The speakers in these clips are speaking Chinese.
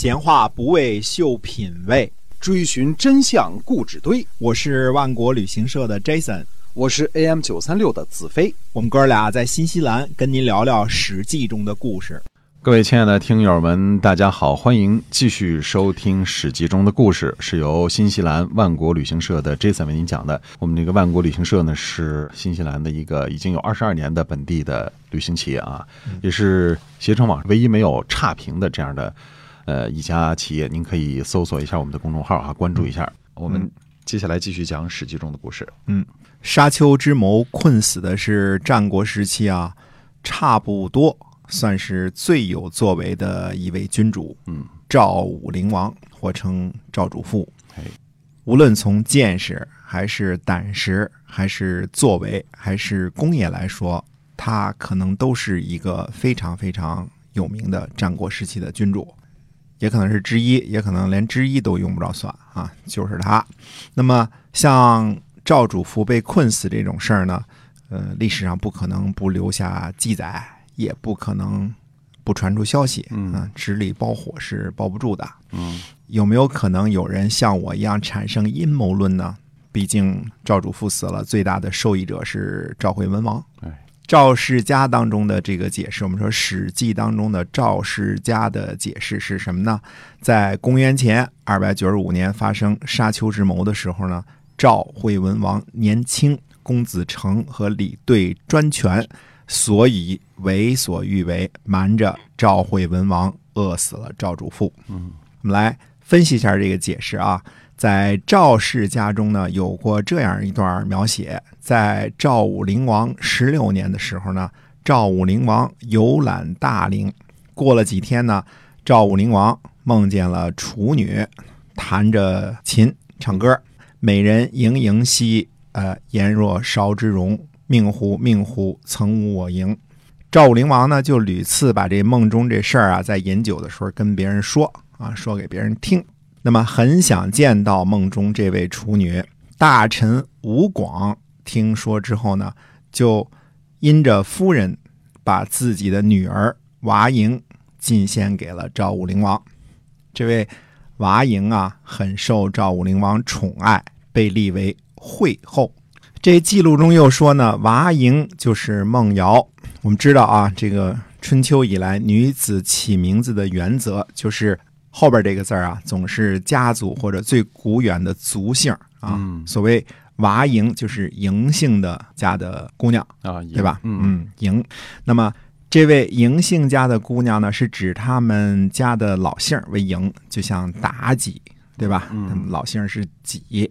闲话不为秀品味，追寻真相故纸堆。我是万国旅行社的 Jason，我是 AM 九三六的子飞。我们哥俩在新西兰跟您聊聊《史记》中的故事。各位亲爱的听友们，大家好，欢迎继续收听《史记》中的故事，是由新西兰万国旅行社的 Jason 为您讲的。我们这个万国旅行社呢，是新西兰的一个已经有二十二年的本地的旅行企业啊，也是携程网唯一没有差评的这样的呃一家企业。您可以搜索一下我们的公众号啊，关注一下。我们接下来继续讲《史记》中的故事。嗯，沙丘之谋困死的是战国时期啊，差不多。算是最有作为的一位君主，嗯，赵武灵王，或称赵主父。哎，无论从见识，还是胆识，还是作为，还是功业来说，他可能都是一个非常非常有名的战国时期的君主，也可能是之一，也可能连之一都用不着算啊，就是他。那么，像赵主父被困死这种事儿呢，呃，历史上不可能不留下记载。也不可能不传出消息，嗯，纸里包火是包不住的，嗯，有没有可能有人像我一样产生阴谋论呢？毕竟赵主父死了，最大的受益者是赵惠文王。哎，赵世家当中的这个解释，我们说《史记》当中的赵世家的解释是什么呢？在公元前二百九十五年发生沙丘之谋的时候呢，赵惠文王年轻，公子成和李兑专权。所以为所欲为，瞒着赵惠文王，饿死了赵主父。嗯，我们来分析一下这个解释啊。在赵氏家中呢，有过这样一段描写：在赵武灵王十六年的时候呢，赵武灵王游览大陵，过了几天呢，赵武灵王梦见了处女，弹着琴唱歌，美人盈盈兮，呃，颜若韶之容。命乎命乎，曾无我迎。赵武灵王呢，就屡次把这梦中这事儿啊，在饮酒的时候跟别人说啊，说给别人听。那么很想见到梦中这位处女。大臣吴广听说之后呢，就因着夫人把自己的女儿娃莹进献给了赵武灵王。这位娃莹啊，很受赵武灵王宠爱，被立为惠后。这记录中又说呢，娃莹就是孟瑶。我们知道啊，这个春秋以来，女子起名字的原则就是后边这个字儿啊，总是家族或者最古远的族姓啊。所谓娃莹，就是嬴姓的家的姑娘啊，对吧？嗯，嬴。那么这位嬴姓家的姑娘呢，是指他们家的老姓为嬴，就像妲己，对吧？嗯，老姓是己，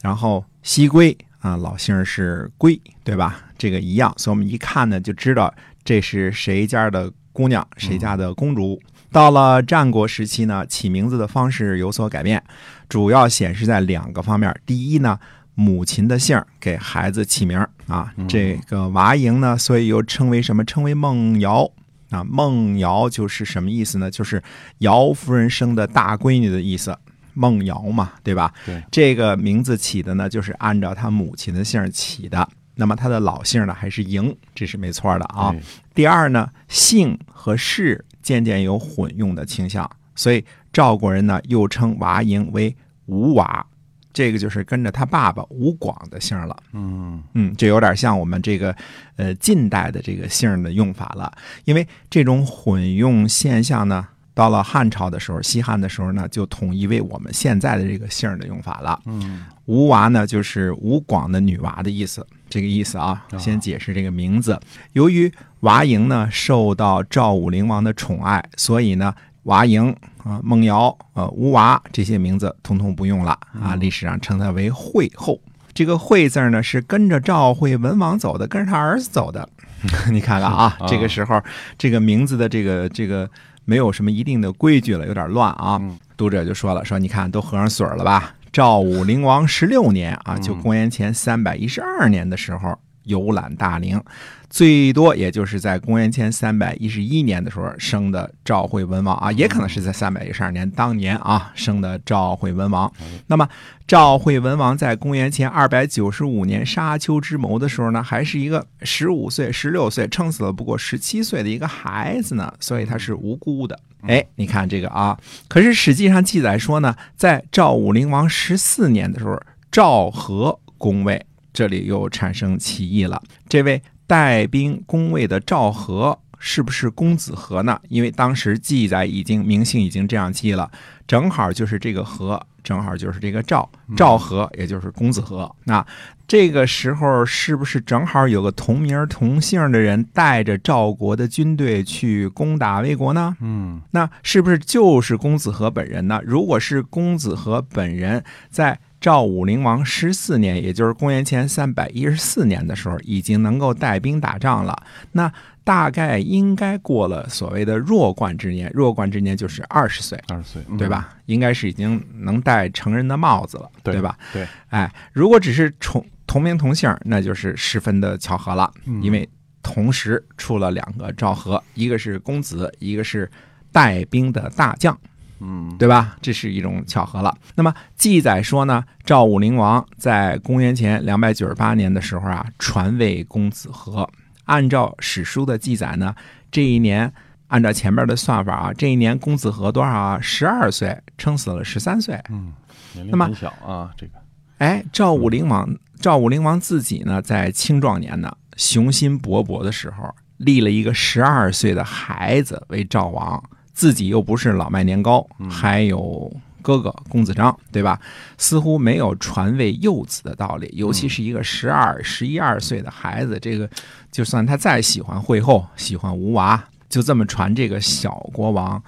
然后西归。啊，老姓是归，对吧？这个一样，所以我们一看呢，就知道这是谁家的姑娘，谁家的公主。到了战国时期呢，起名字的方式有所改变，主要显示在两个方面。第一呢，母亲的姓给孩子起名啊，这个娃莹呢，所以又称为什么？称为孟瑶啊。孟瑶就是什么意思呢？就是姚夫人生的大闺女的意思。孟瑶嘛，对吧？对，这个名字起的呢，就是按照她母亲的姓起的。那么她的老姓呢，还是嬴，这是没错的啊。第二呢，姓和氏渐渐有混用的倾向，所以赵国人呢又称娃婴为吴娃，这个就是跟着他爸爸吴广的姓了。嗯嗯，这有点像我们这个呃近代的这个姓的用法了，因为这种混用现象呢。到了汉朝的时候，西汉的时候呢，就统一为我们现在的这个姓的用法了。嗯，吴娃呢，就是吴广的女娃的意思，这个意思啊。先解释这个名字。由于娃莹呢受到赵武灵王的宠爱，所以呢，娃莹啊、孟瑶、呃、吴娃这些名字通通不用了啊。历史上称他为惠后。这个惠字呢，是跟着赵惠文王走的，跟着他儿子走的。你看看啊，这个时候这个名字的这个这个。没有什么一定的规矩了，有点乱啊。读者就说了：“说你看都合上水了吧？”赵武灵王十六年啊，就公元前三百一十二年的时候，游览大陵，最多也就是在公元前三百一十一年的时候生的赵惠文王啊，也可能是在三百一十二年当年啊生的赵惠文王。那么赵惠文王在公元前二百九十五年沙丘之谋的时候呢，还是一个十五岁、十六岁，撑死了不过十七岁的一个孩子呢，所以他是无辜的。哎，你看这个啊，可是史记上记载说呢，在赵武灵王十四年的时候，赵和攻魏，这里又产生歧义了。这位带兵攻魏的赵和，是不是公子和呢？因为当时记载已经明姓已经这样记了，正好就是这个和，正好就是这个赵，赵和也就是公子和。那这个时候是不是正好有个同名同姓的人带着赵国的军队去攻打魏国呢？嗯那是不是就是公子和本人呢？如果是公子和本人，在赵武灵王十四年，也就是公元前三百一十四年的时候，已经能够带兵打仗了，那大概应该过了所谓的弱冠之年。弱冠之年就是二十岁，二十岁，嗯对？吧？应该是已经能戴成人的帽子了，对吧？？对，哎，如果只是同同名同姓，那就是十分的巧合了，嗯因为同时出了两个赵和，一个是公子，一个是带兵的大将，嗯对吧？这是一种巧合了。那么记载说呢，赵武灵王在公元前两百九十八年的时候啊，传位公子和。按照史书的记载呢，这一年按照前面的算法啊，这一年公子和多少啊？十二岁，撑死了十三岁。嗯，年龄那么很小啊，这个哎，赵武灵王，赵武灵王自己呢，在青壮年呢，雄心勃勃的时候，立了一个十二岁的孩子为赵王，自己又不是老卖年糕，还有哥哥公子章，对吧？似乎没有传位幼子的道理，尤其是一个十二、十一二岁的孩子，这个就算他再喜欢惠后，喜欢吴娃，就这么传这个小国王。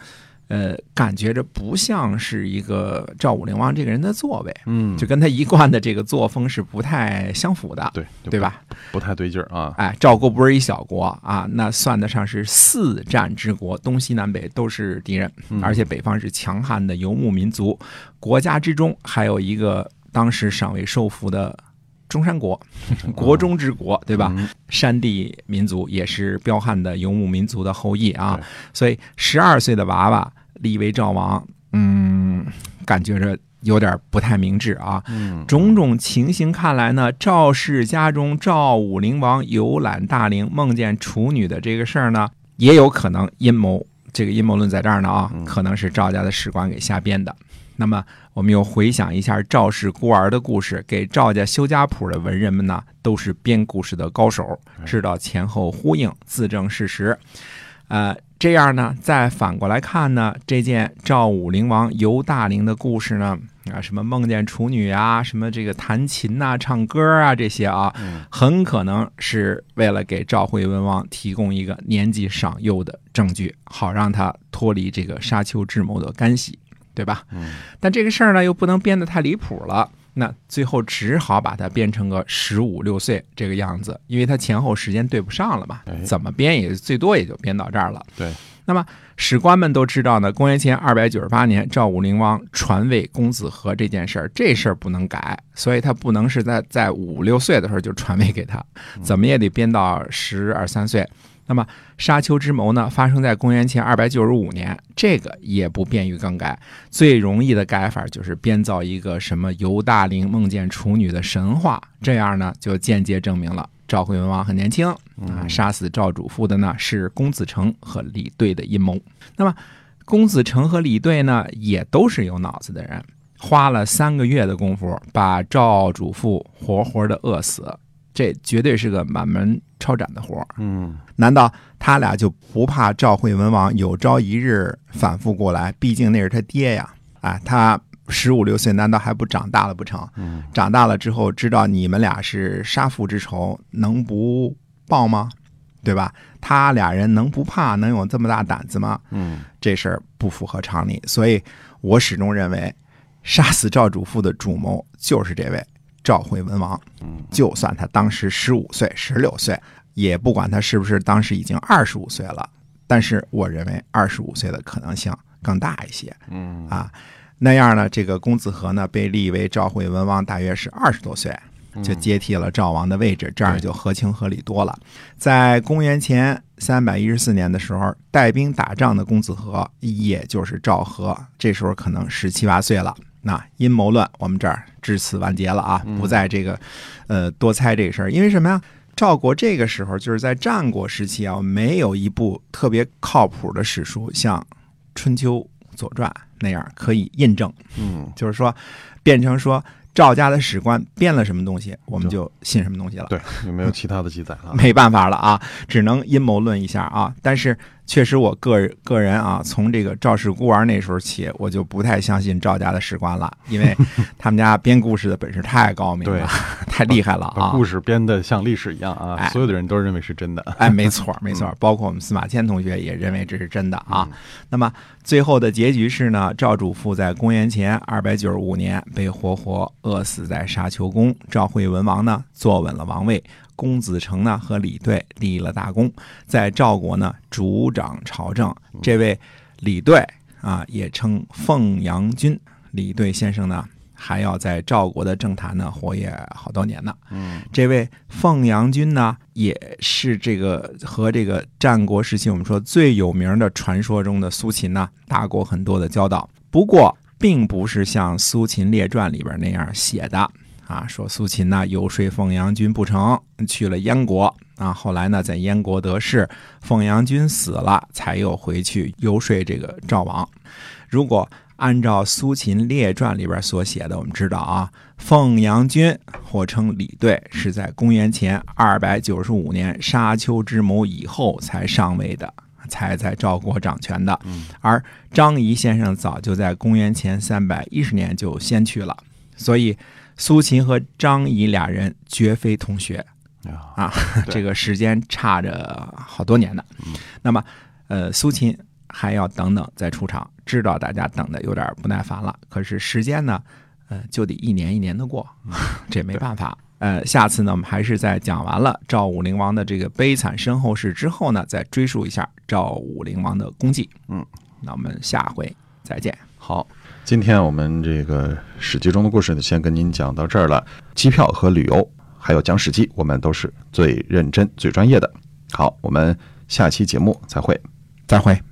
呃，感觉着不像是一个赵武灵王这个人的作为，嗯，就跟他一贯的这个作风是不太相符的，对对？吧？不太对劲儿啊，哎，赵国不是一小国啊，那算得上是四战之国，东西南北都是敌人，嗯而且北方是强悍的游牧民族，国家之中还有一个当时尚未收服的中山国，国中之国，对吧？嗯山地民族也是彪悍的游牧民族的后裔啊，所以十二岁的娃娃立为赵王，嗯，感觉着有点不太明智啊。嗯，种种情形看来呢，赵氏家中赵武灵王游览大陵，梦见处女的这个事儿呢，也有可能阴谋。这个阴谋论在这儿呢啊，嗯可能是赵家的史官给瞎编的。那么，我们又回想一下赵氏孤儿的故事，给赵家修家谱的文人们呢，都是编故事的高手，知道前后呼应，自证事实。呃，这样呢，再反过来看呢，这件赵武灵王游大陵的故事呢，啊，什么梦见处女啊，什么这个弹琴呐、唱歌啊这些啊，嗯很可能是为了给赵惠文王提供一个年纪尚幼的证据，好让他脱离这个沙丘之谋的干系，对吧？嗯但这个事儿呢，又不能编得太离谱了。那最后只好把它编成个十五六岁这个样子，因为它前后时间对不上了嘛哎，怎么编也最多也就编到这儿了。对，那么史官们都知道呢，公元前二百九十八年，赵武灵王传位公子和这件事儿，这事儿不能改，所以他不能是在在五六岁的时候就传位给他，怎么也得编到十二三岁。那么沙丘之谋呢，发生在公元前二百九十五年，这个也不便于更改。最容易的改法就是编造一个什么游大陵梦见处女的神话，这样呢就间接证明了赵惠文王很年轻啊，杀死赵主父的呢是公子成和李兑的阴谋。那么公子成和李兑呢也都是有脑子的人，花了三个月的功夫把赵主父活活的饿死，这绝对是个满门抄斩的活儿。嗯难道他俩就不怕赵惠文王有朝一日反复过来？毕竟那是他爹呀！啊，他十五六岁，难道还不长大了不成？嗯长大了之后，知道你们俩是杀父之仇，能不报吗？对吧？他俩人能不怕？能有这么大胆子吗？嗯这事儿不符合常理，所以我始终认为，杀死赵主父的主谋就是这位赵惠文王。嗯就算他当时十五岁、十六岁，也不管他是不是当时已经二十五岁了，但是我认为二十五岁的可能性更大一些嗯啊。那样呢，这个公子和呢被立为赵惠文王，大约是二十多岁。就接替了赵王的位置，这样就合情合理多了。在公元前三百一十四年的时候，带兵打仗的公子和，也就是赵和，这时候可能十七八岁了。那阴谋论，我们这儿至此完结了啊，不在这个呃多猜这个事儿，因为什么呀？赵国这个时候就是在战国时期啊，没有一部特别靠谱的史书像《春秋》《左传》那样可以印证。嗯，就是说，变成说赵家的史官编了什么东西，我们就信什么东西了。对，有没有其他的记载了？没办法了啊，只能阴谋论一下啊。但是确实，我个人个人啊，从这个赵氏孤儿那时候起，我就不太相信赵家的史官了，因为 他们家编故事的本事太高明了，太厉害了啊！把故事编的像历史一样啊，哎所有的人都认为是真的。哎，没错，没错，包括我们司马迁同学也认为这是真的啊。那么最后的结局是呢，赵主父在公元前二百九十五年被活活饿死在沙丘宫，赵惠文王呢坐稳了王位，公子成呢和李队立了大功，在赵国呢主掌朝政。这位李队啊，也称凤阳君。李队先生呢，还要在赵国的政坛呢活跃好多年呢。嗯，这位凤阳君呢，也是这个和这个战国时期我们说最有名的传说中的苏秦呢，打过很多的交道。不过，并不是像《苏秦列传》里边那样写的啊，说苏秦呢游说凤阳君不成，去了燕国啊，后来呢在燕国得势，凤阳君死了，才又回去游说这个赵王。如果按照《苏秦列传》里边所写的，我们知道啊，凤阳君或称李队，是在公元前二百九十五年沙丘之谋以后才上位的，才在赵国掌权的。而张仪先生早就在公元前三百一十年就先去了，所以苏秦和张仪俩人绝非同学。啊，这个时间差着好多年呢。那么，呃，苏秦还要等等再出场，知道大家等的有点不耐烦了。可是时间呢，呃，就得一年一年的过，这没办法。呃，下次呢，我们还是在讲完了赵武灵王的这个悲惨身后事之后呢，再追溯一下赵武灵王的功绩。嗯，那我们下回再见。好，今天我们这个史记中的故事呢，先跟您讲到这儿了。机票和旅游，还有讲史记，我们都是最认真、最专业的。好，我们下期节目再会。再会。